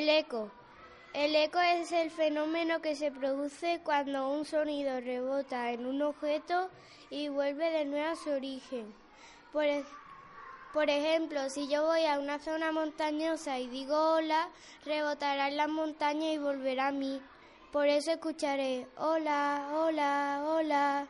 El eco. El eco es el fenómeno que se produce cuando un sonido rebota en un objeto y vuelve de nuevo a su origen. Por, por ejemplo, si yo voy a una zona montañosa y digo hola, rebotará en la montaña y volverá a mí. Por eso escucharé hola, hola, hola.